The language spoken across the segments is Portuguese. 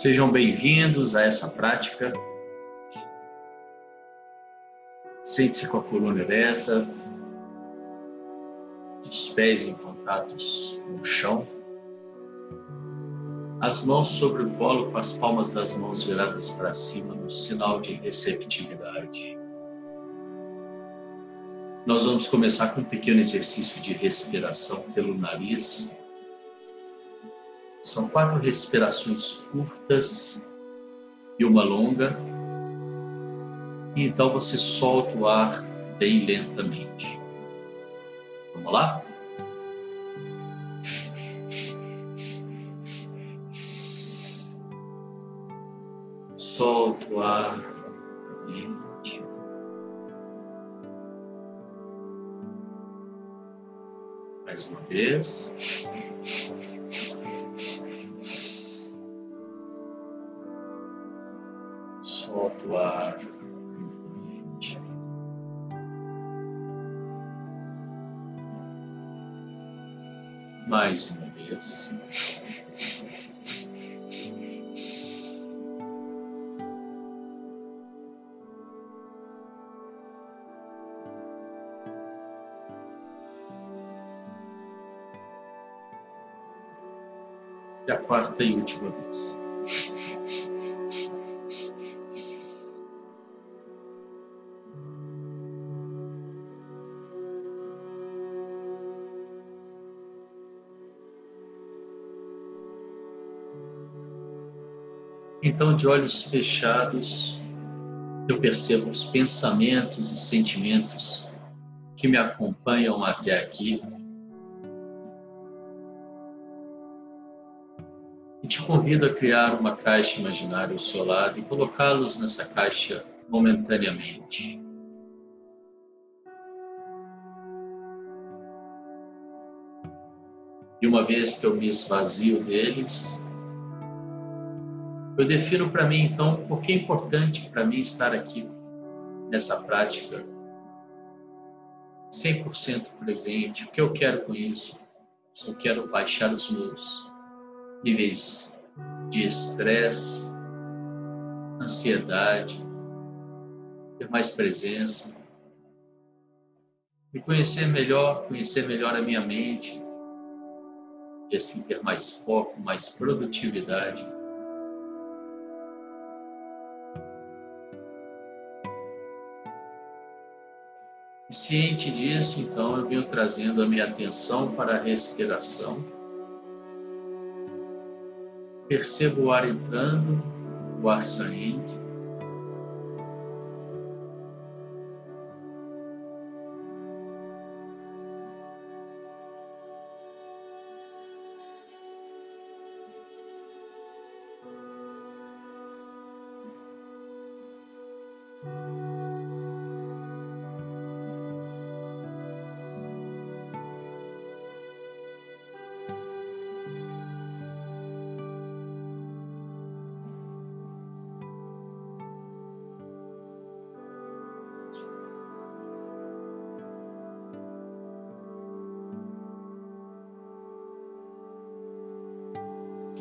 Sejam bem-vindos a essa prática. Sente-se com a coluna ereta, os pés em contatos no chão, as mãos sobre o colo com as palmas das mãos viradas para cima no sinal de receptividade. Nós vamos começar com um pequeno exercício de respiração pelo nariz. São quatro respirações curtas e uma longa. E então você solta o ar bem lentamente. Vamos lá? Solta o ar lentamente. Mais uma vez. Vez. E a quarta e última vez. Então, de olhos fechados, eu percebo os pensamentos e sentimentos que me acompanham até aqui. E te convido a criar uma caixa imaginária ao seu lado e colocá-los nessa caixa momentaneamente. E uma vez que eu me esvazio deles, eu defino para mim, então, por que é importante para mim estar aqui nessa prática 100% presente, o que eu quero com isso? Se eu quero baixar os meus níveis de estresse, ansiedade, ter mais presença, me conhecer melhor, conhecer melhor a minha mente e assim ter mais foco, mais produtividade. E ciente disso, então, eu venho trazendo a minha atenção para a respiração. Percebo o ar entrando, o ar saindo.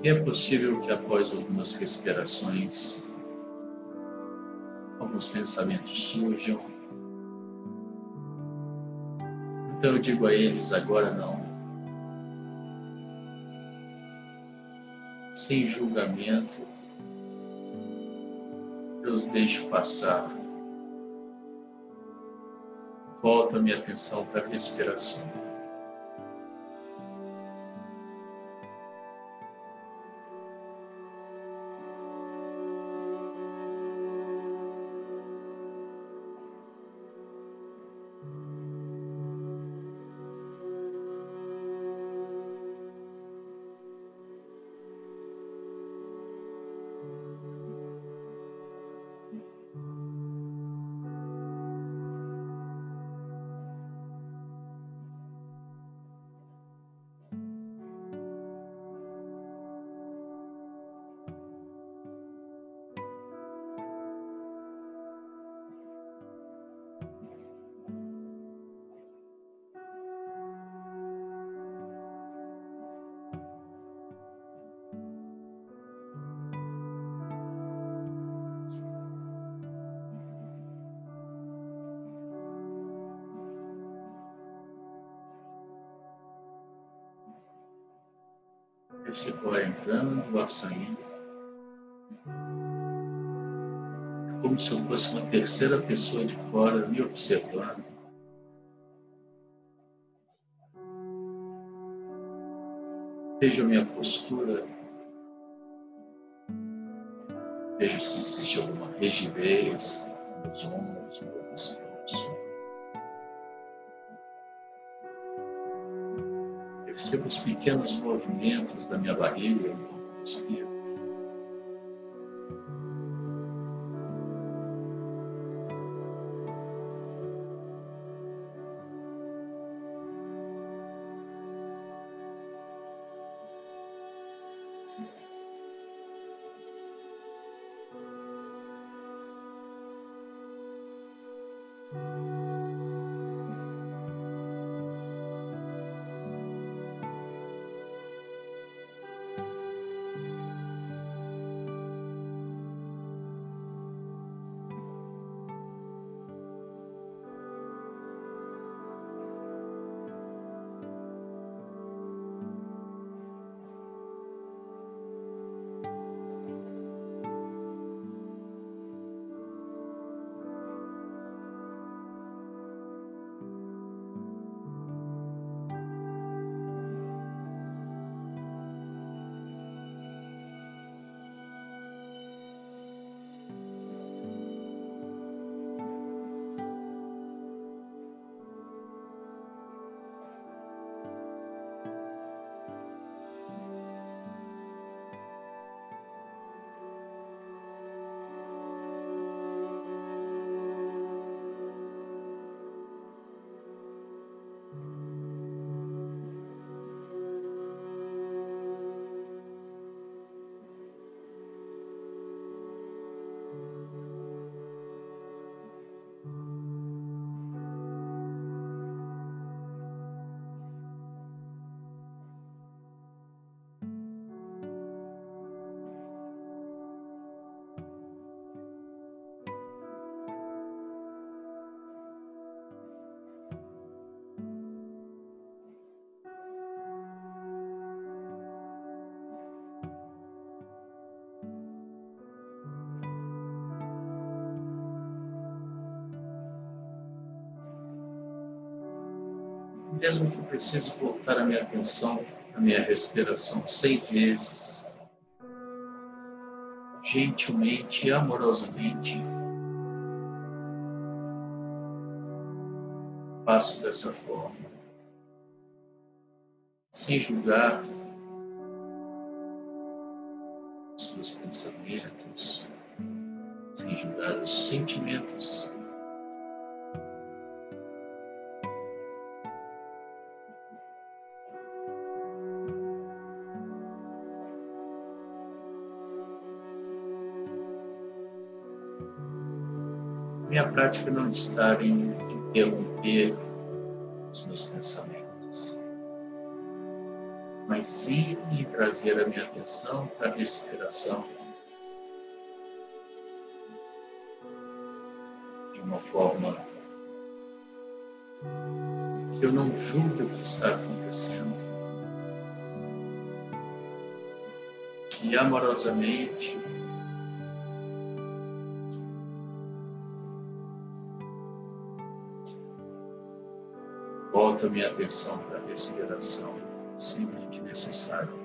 É possível que após algumas respirações, alguns pensamentos surjam. Então eu digo a eles agora não. Sem julgamento, eu os deixo passar. Volto a minha atenção para a respiração. O ar entrando, o saindo. É como se eu fosse uma terceira pessoa de fora me observando. Veja a minha postura. Veja se existe alguma rigidez nos ombros, no pescoço. Perceba os pequenos movimentos da minha barriga enquanto respiro. Mesmo que precise voltar a minha atenção à minha respiração cem vezes, gentilmente amorosamente, faço dessa forma, sem julgar prática não está em interromper os meus pensamentos, mas sim em trazer a minha atenção para a respiração de uma forma que eu não julgue o que está acontecendo e amorosamente volto a minha atenção para a respiração, sempre que necessário.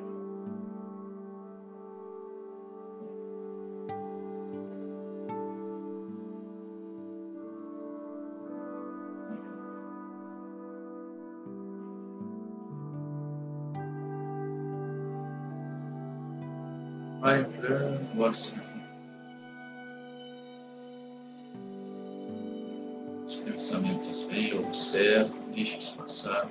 Vai entrando, gosta. Pensamentos vêm, observam deixe-os passar.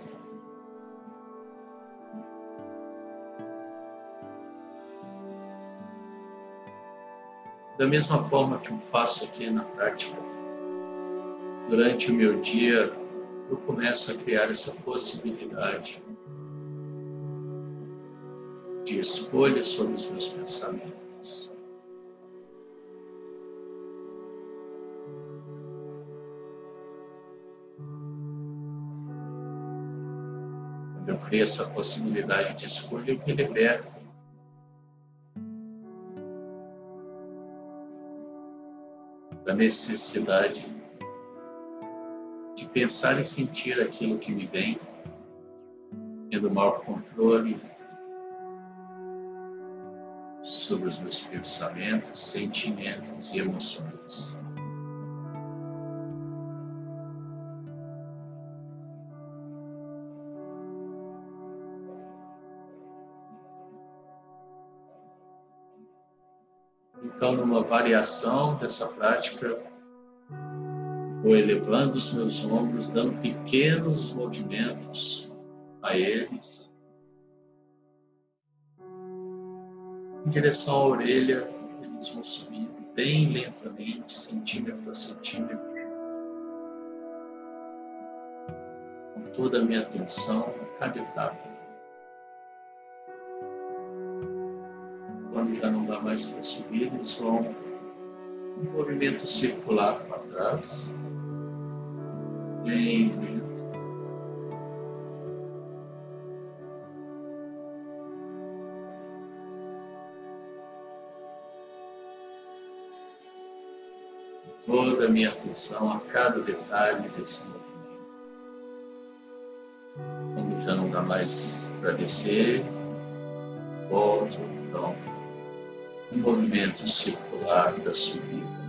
Da mesma forma que eu faço aqui na prática, durante o meu dia, eu começo a criar essa possibilidade de escolha sobre os meus pensamentos. cabeça a possibilidade de escolha que liberta. Da necessidade de pensar e sentir aquilo que me vem, tendo maior controle sobre os meus pensamentos, sentimentos e emoções. Então, numa variação dessa prática, vou elevando os meus ombros, dando pequenos movimentos a eles, em direção à orelha, eles vão subindo bem lentamente, centímetro a centímetro, com toda a minha atenção a cada etapa. Quando já não dá mais para subir, eles vão um movimento circular para trás, bem lento. toda a minha atenção a cada detalhe desse movimento. Quando já não dá mais para descer, volto então um movimento circular da subida.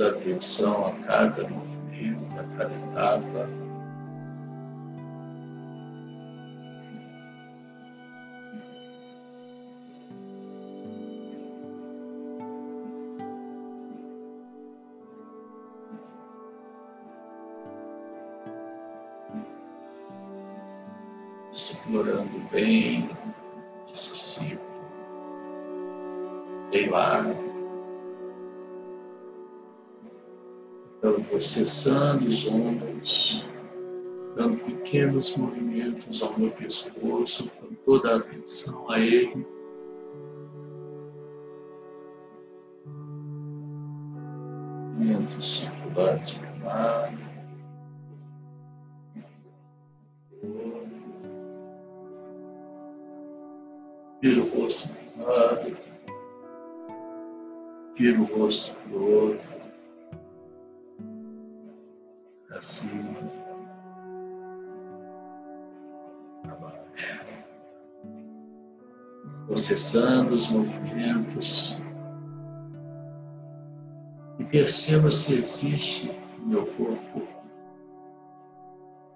toda atenção a cada movimento, a cada etapa. Explorando bem esse ciclo bem lá. Então, vou cessando os ombros, dando pequenos movimentos ao meu pescoço, com toda a atenção a eles. Movimentos circulares para. Vira vira o rosto para o outro, assim, abaixo, processando os movimentos. E perceba se existe no meu corpo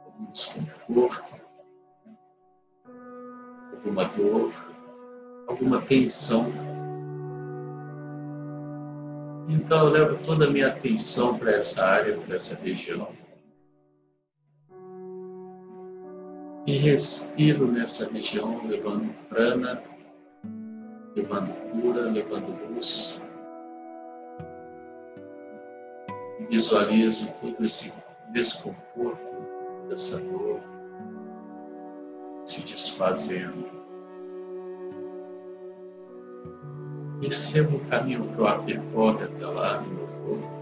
algum desconforto, alguma dor, alguma tensão. Então eu levo toda a minha atenção para essa área, para essa região. E respiro nessa região, levando prana, levando cura, levando luz. E visualizo todo esse desconforto, essa dor se desfazendo. Perceba o caminho que o ar percorre até lá meu corpo.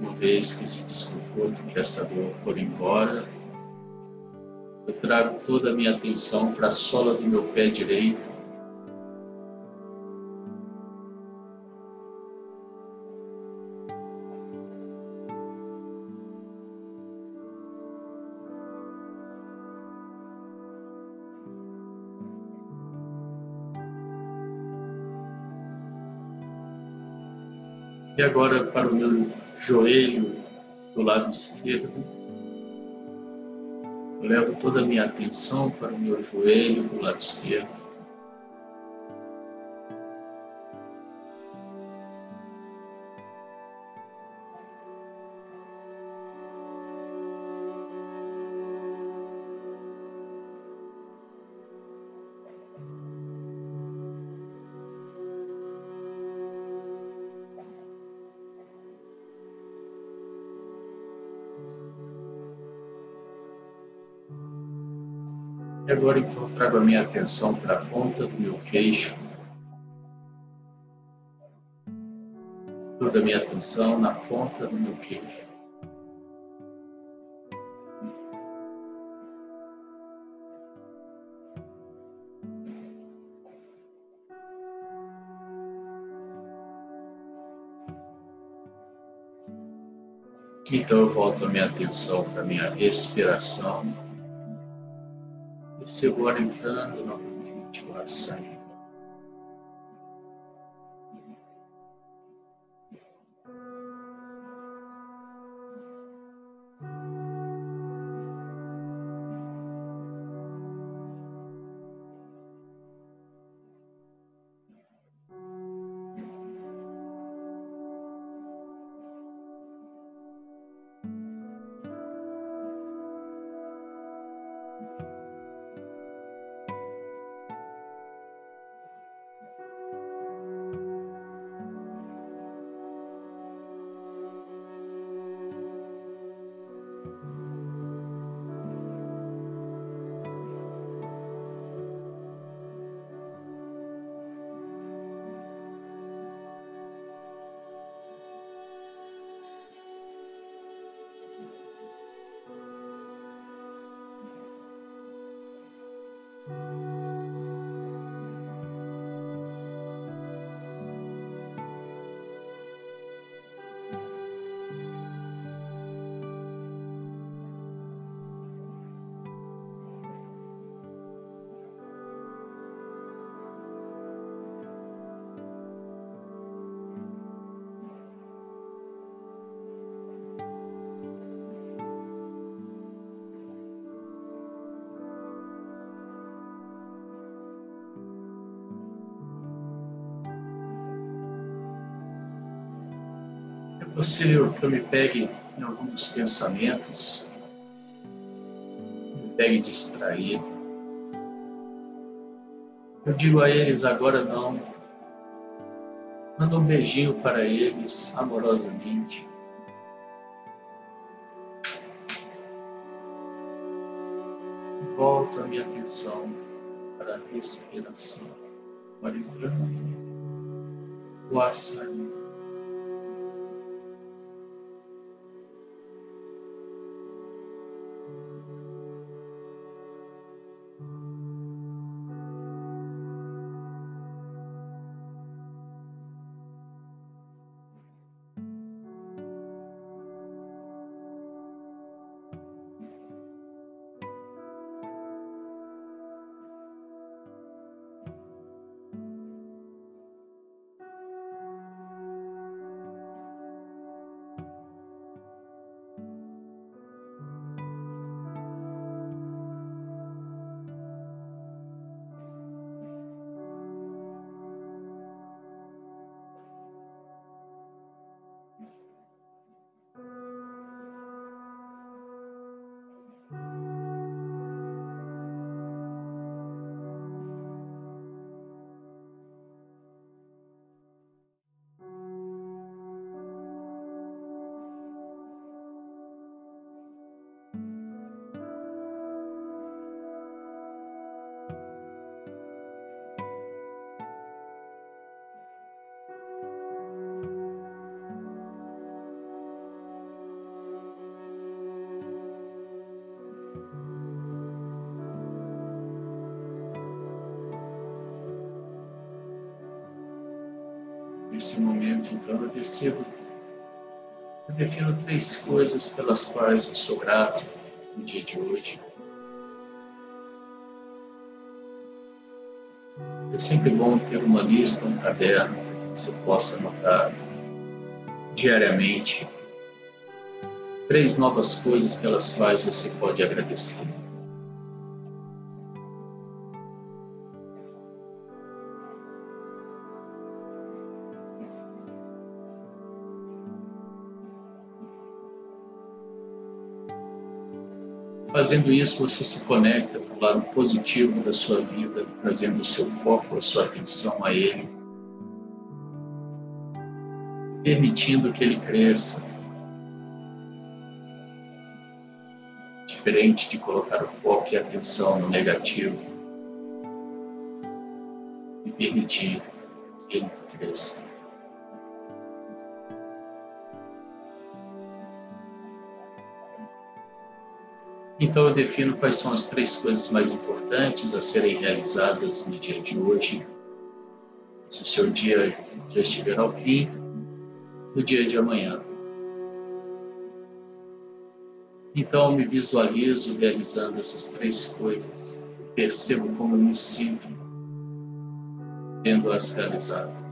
Uma vez que esse desconforto, que essa dor for embora, eu trago toda a minha atenção para a sola do meu pé direito. E agora para o meu joelho do lado esquerdo. Levo toda a minha atenção para o meu joelho do lado esquerdo. E agora então trago a minha atenção para a ponta do meu queixo. Toda a minha atenção na ponta do meu queixo. Então eu volto a minha atenção para a minha respiração. Se agora entrando novamente o ar possível que eu me pegue em alguns pensamentos, me pegue distraído. Eu digo a eles agora não. Manda um beijinho para eles amorosamente. Volto a minha atenção para a respiração. Olha entrando, o ar saindo. Nesse momento, então, eu decido, eu defino três coisas pelas quais eu sou grato no dia de hoje. É sempre bom ter uma lista, um caderno, que você possa anotar diariamente três novas coisas pelas quais você pode agradecer. Fazendo isso, você se conecta com o lado positivo da sua vida, trazendo o seu foco, a sua atenção a Ele, permitindo que Ele cresça, Diferente de colocar o foco e a atenção no negativo e permitir que ele cresça. Então eu defino quais são as três coisas mais importantes a serem realizadas no dia de hoje. Se o seu dia já estiver ao fim, no dia de amanhã. Então eu me visualizo realizando essas três coisas. Percebo como me sinto tendo-as realizado.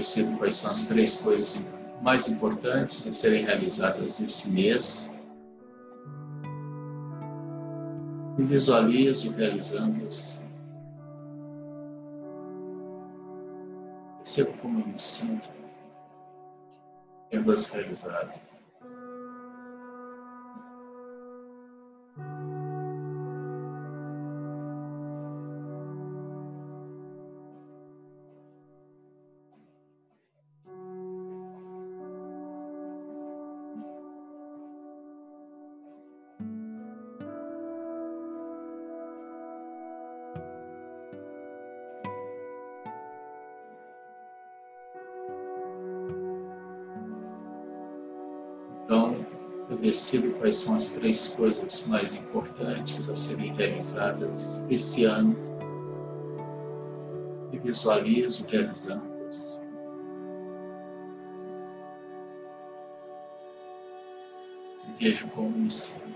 Decido quais são as três coisas mais importantes a serem realizadas esse mês. E visualizo realizando-as. Percebo como eu me sinto tendo-as realizado. Decido quais são as três coisas mais importantes a serem realizadas esse ano e visualizo realizando-as. Vejo como me sinto.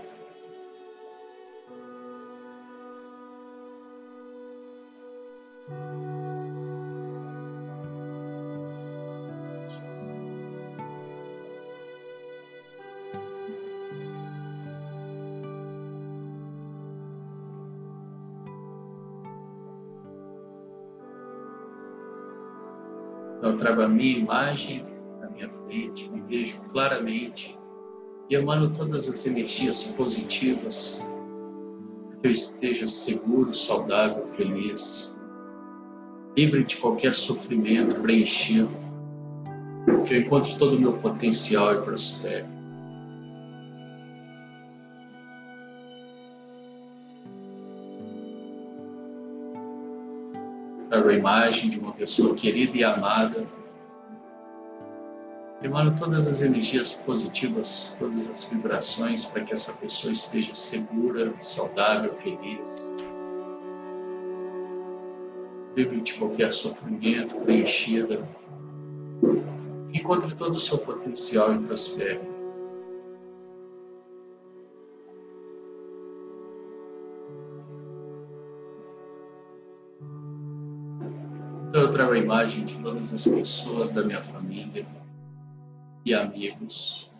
Trago a minha imagem na minha frente, me vejo claramente e emano todas as energias positivas para que eu esteja seguro, saudável, feliz, livre de qualquer sofrimento, preenchido, que eu encontre todo o meu potencial e prospere. Trago a imagem de uma pessoa querida e amada. Emano todas as energias positivas, todas as vibrações para que essa pessoa esteja segura, saudável, feliz. Livre de qualquer sofrimento, preenchida. Encontre todo o seu potencial e prospere. Eu trago a imagem de todas as pessoas da minha família e amigos.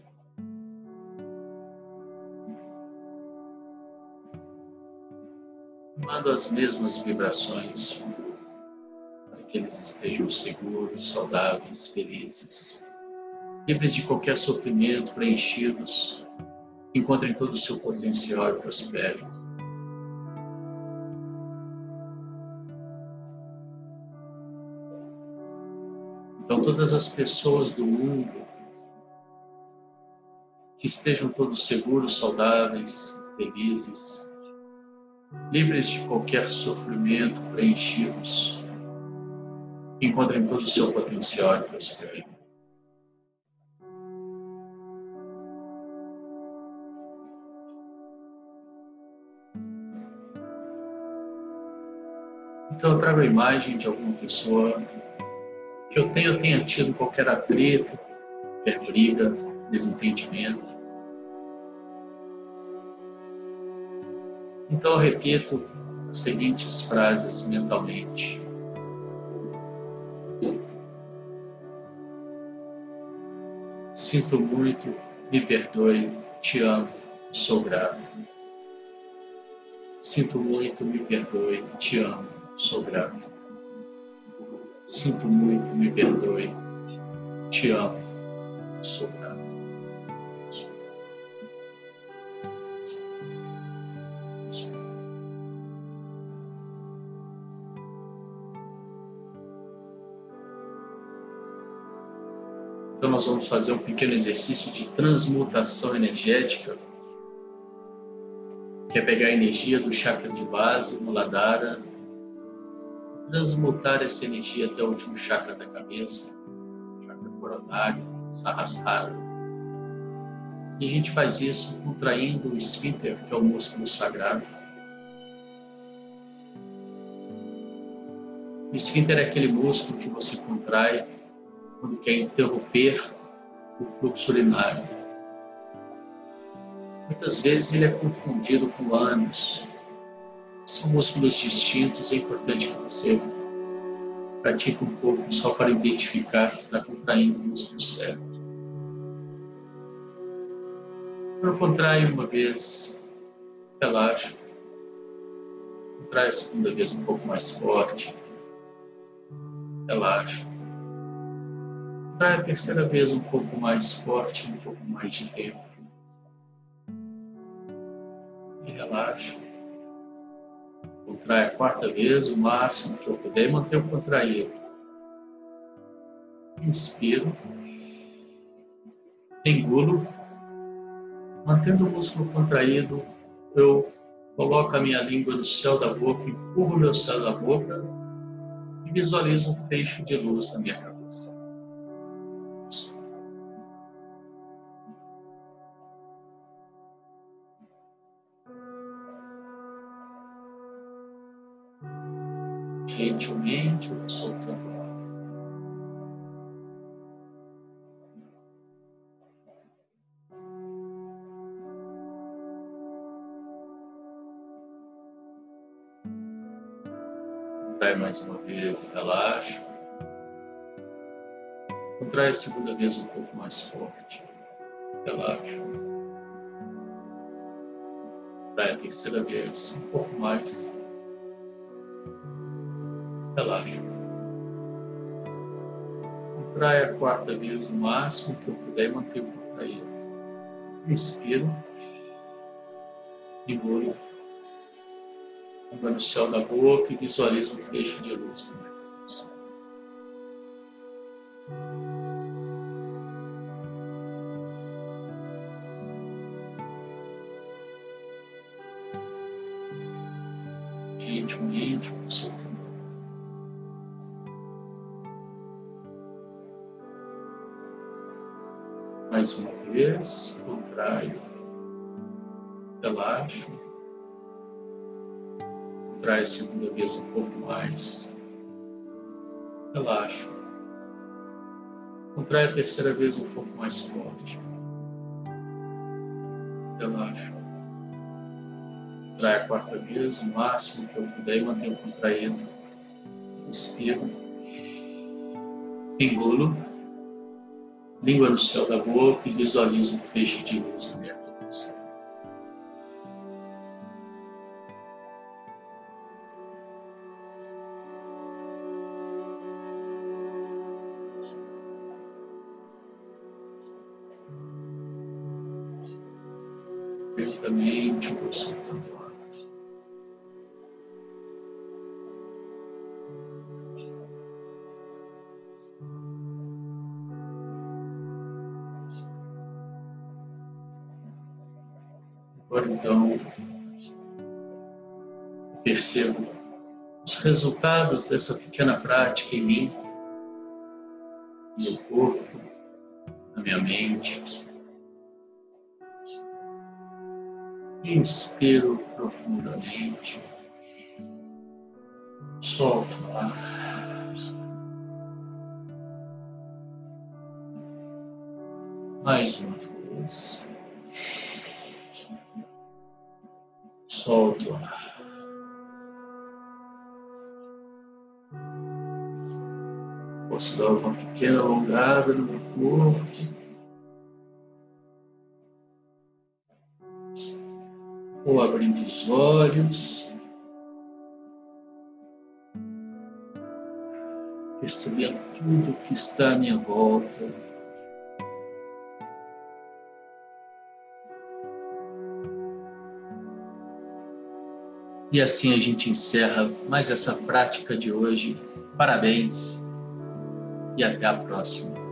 Mando as mesmas vibrações para que eles estejam seguros, saudáveis, felizes, livres de qualquer sofrimento, preenchidos, encontrem todo o seu potencial e prosperem. Então, todas as pessoas do mundo que estejam todos seguros, saudáveis, felizes, livres de qualquer sofrimento, preenchidos, encontrem todo o seu potencial e prosperem. Então eu trago a imagem de alguma pessoa que eu tenha, tenha tido qualquer atrito, qualquer desentendimento. Então eu repito as seguintes frases mentalmente. Sinto muito, me perdoe, te amo, sou grato. Sinto muito, me perdoe, te amo, sou grato. Sinto muito, me perdoe. Te amo. Sou grato. Então, nós vamos fazer um pequeno exercício de transmutação energética, que é pegar a energia do chakra de base, Muladhara, transmutar essa energia até o último chakra da cabeça, chakra coronário, Sahasrara. E a gente faz isso contraindo o esfíncter, que é o músculo sagrado. O esfíncter é aquele músculo que você contrai quando quer interromper o fluxo urinário. Muitas vezes ele é confundido com ânus. São músculos distintos, é importante que você pratique um pouco só para identificar que está contraindo o músculo certo. Quando contrai uma vez, relaxa. Contrai a segunda vez um pouco mais forte. Relaxa. Contrai a terceira vez um pouco mais forte, um pouco mais de tempo. E relaxa. Contrai a quarta vez, o máximo que eu puder, e manter o contraído. Inspiro. Engulo. Mantendo o músculo contraído, eu coloco a minha língua no céu da boca, empurro meu céu da boca e visualizo um fecho de luz na minha cabeça. Gentilmente eu vou soltando Contrai mais uma vez relaxa. Contrai a segunda vez um pouco mais forte. Relaxa. Contrai a terceira vez um pouco mais. Relaxa. Contrai a quarta vez o máximo que eu puder manter o contraído. Inspiro. Engolo no céu da boca e visualiza um fecho de luz na Mais uma vez, contraio, relaxo. Contrai a segunda vez um pouco mais. Relaxa. Contrai a terceira vez um pouco mais forte. Relaxa. Contrai a quarta vez, o máximo que eu puder mantenho contraído. Inspiro. Engulo. Língua no céu da boca e visualizo um fecho de luz na minha cabeça. Percebo os resultados dessa pequena prática em mim, no meu corpo, na minha mente. Inspiro profundamente. Solto o ar. Mais uma vez. Solto o ar. Posso dar uma pequena alongada no meu corpo. ou abrindo os olhos, percebendo tudo que está à minha volta. E assim a gente encerra mais essa prática de hoje. Parabéns e até a próxima.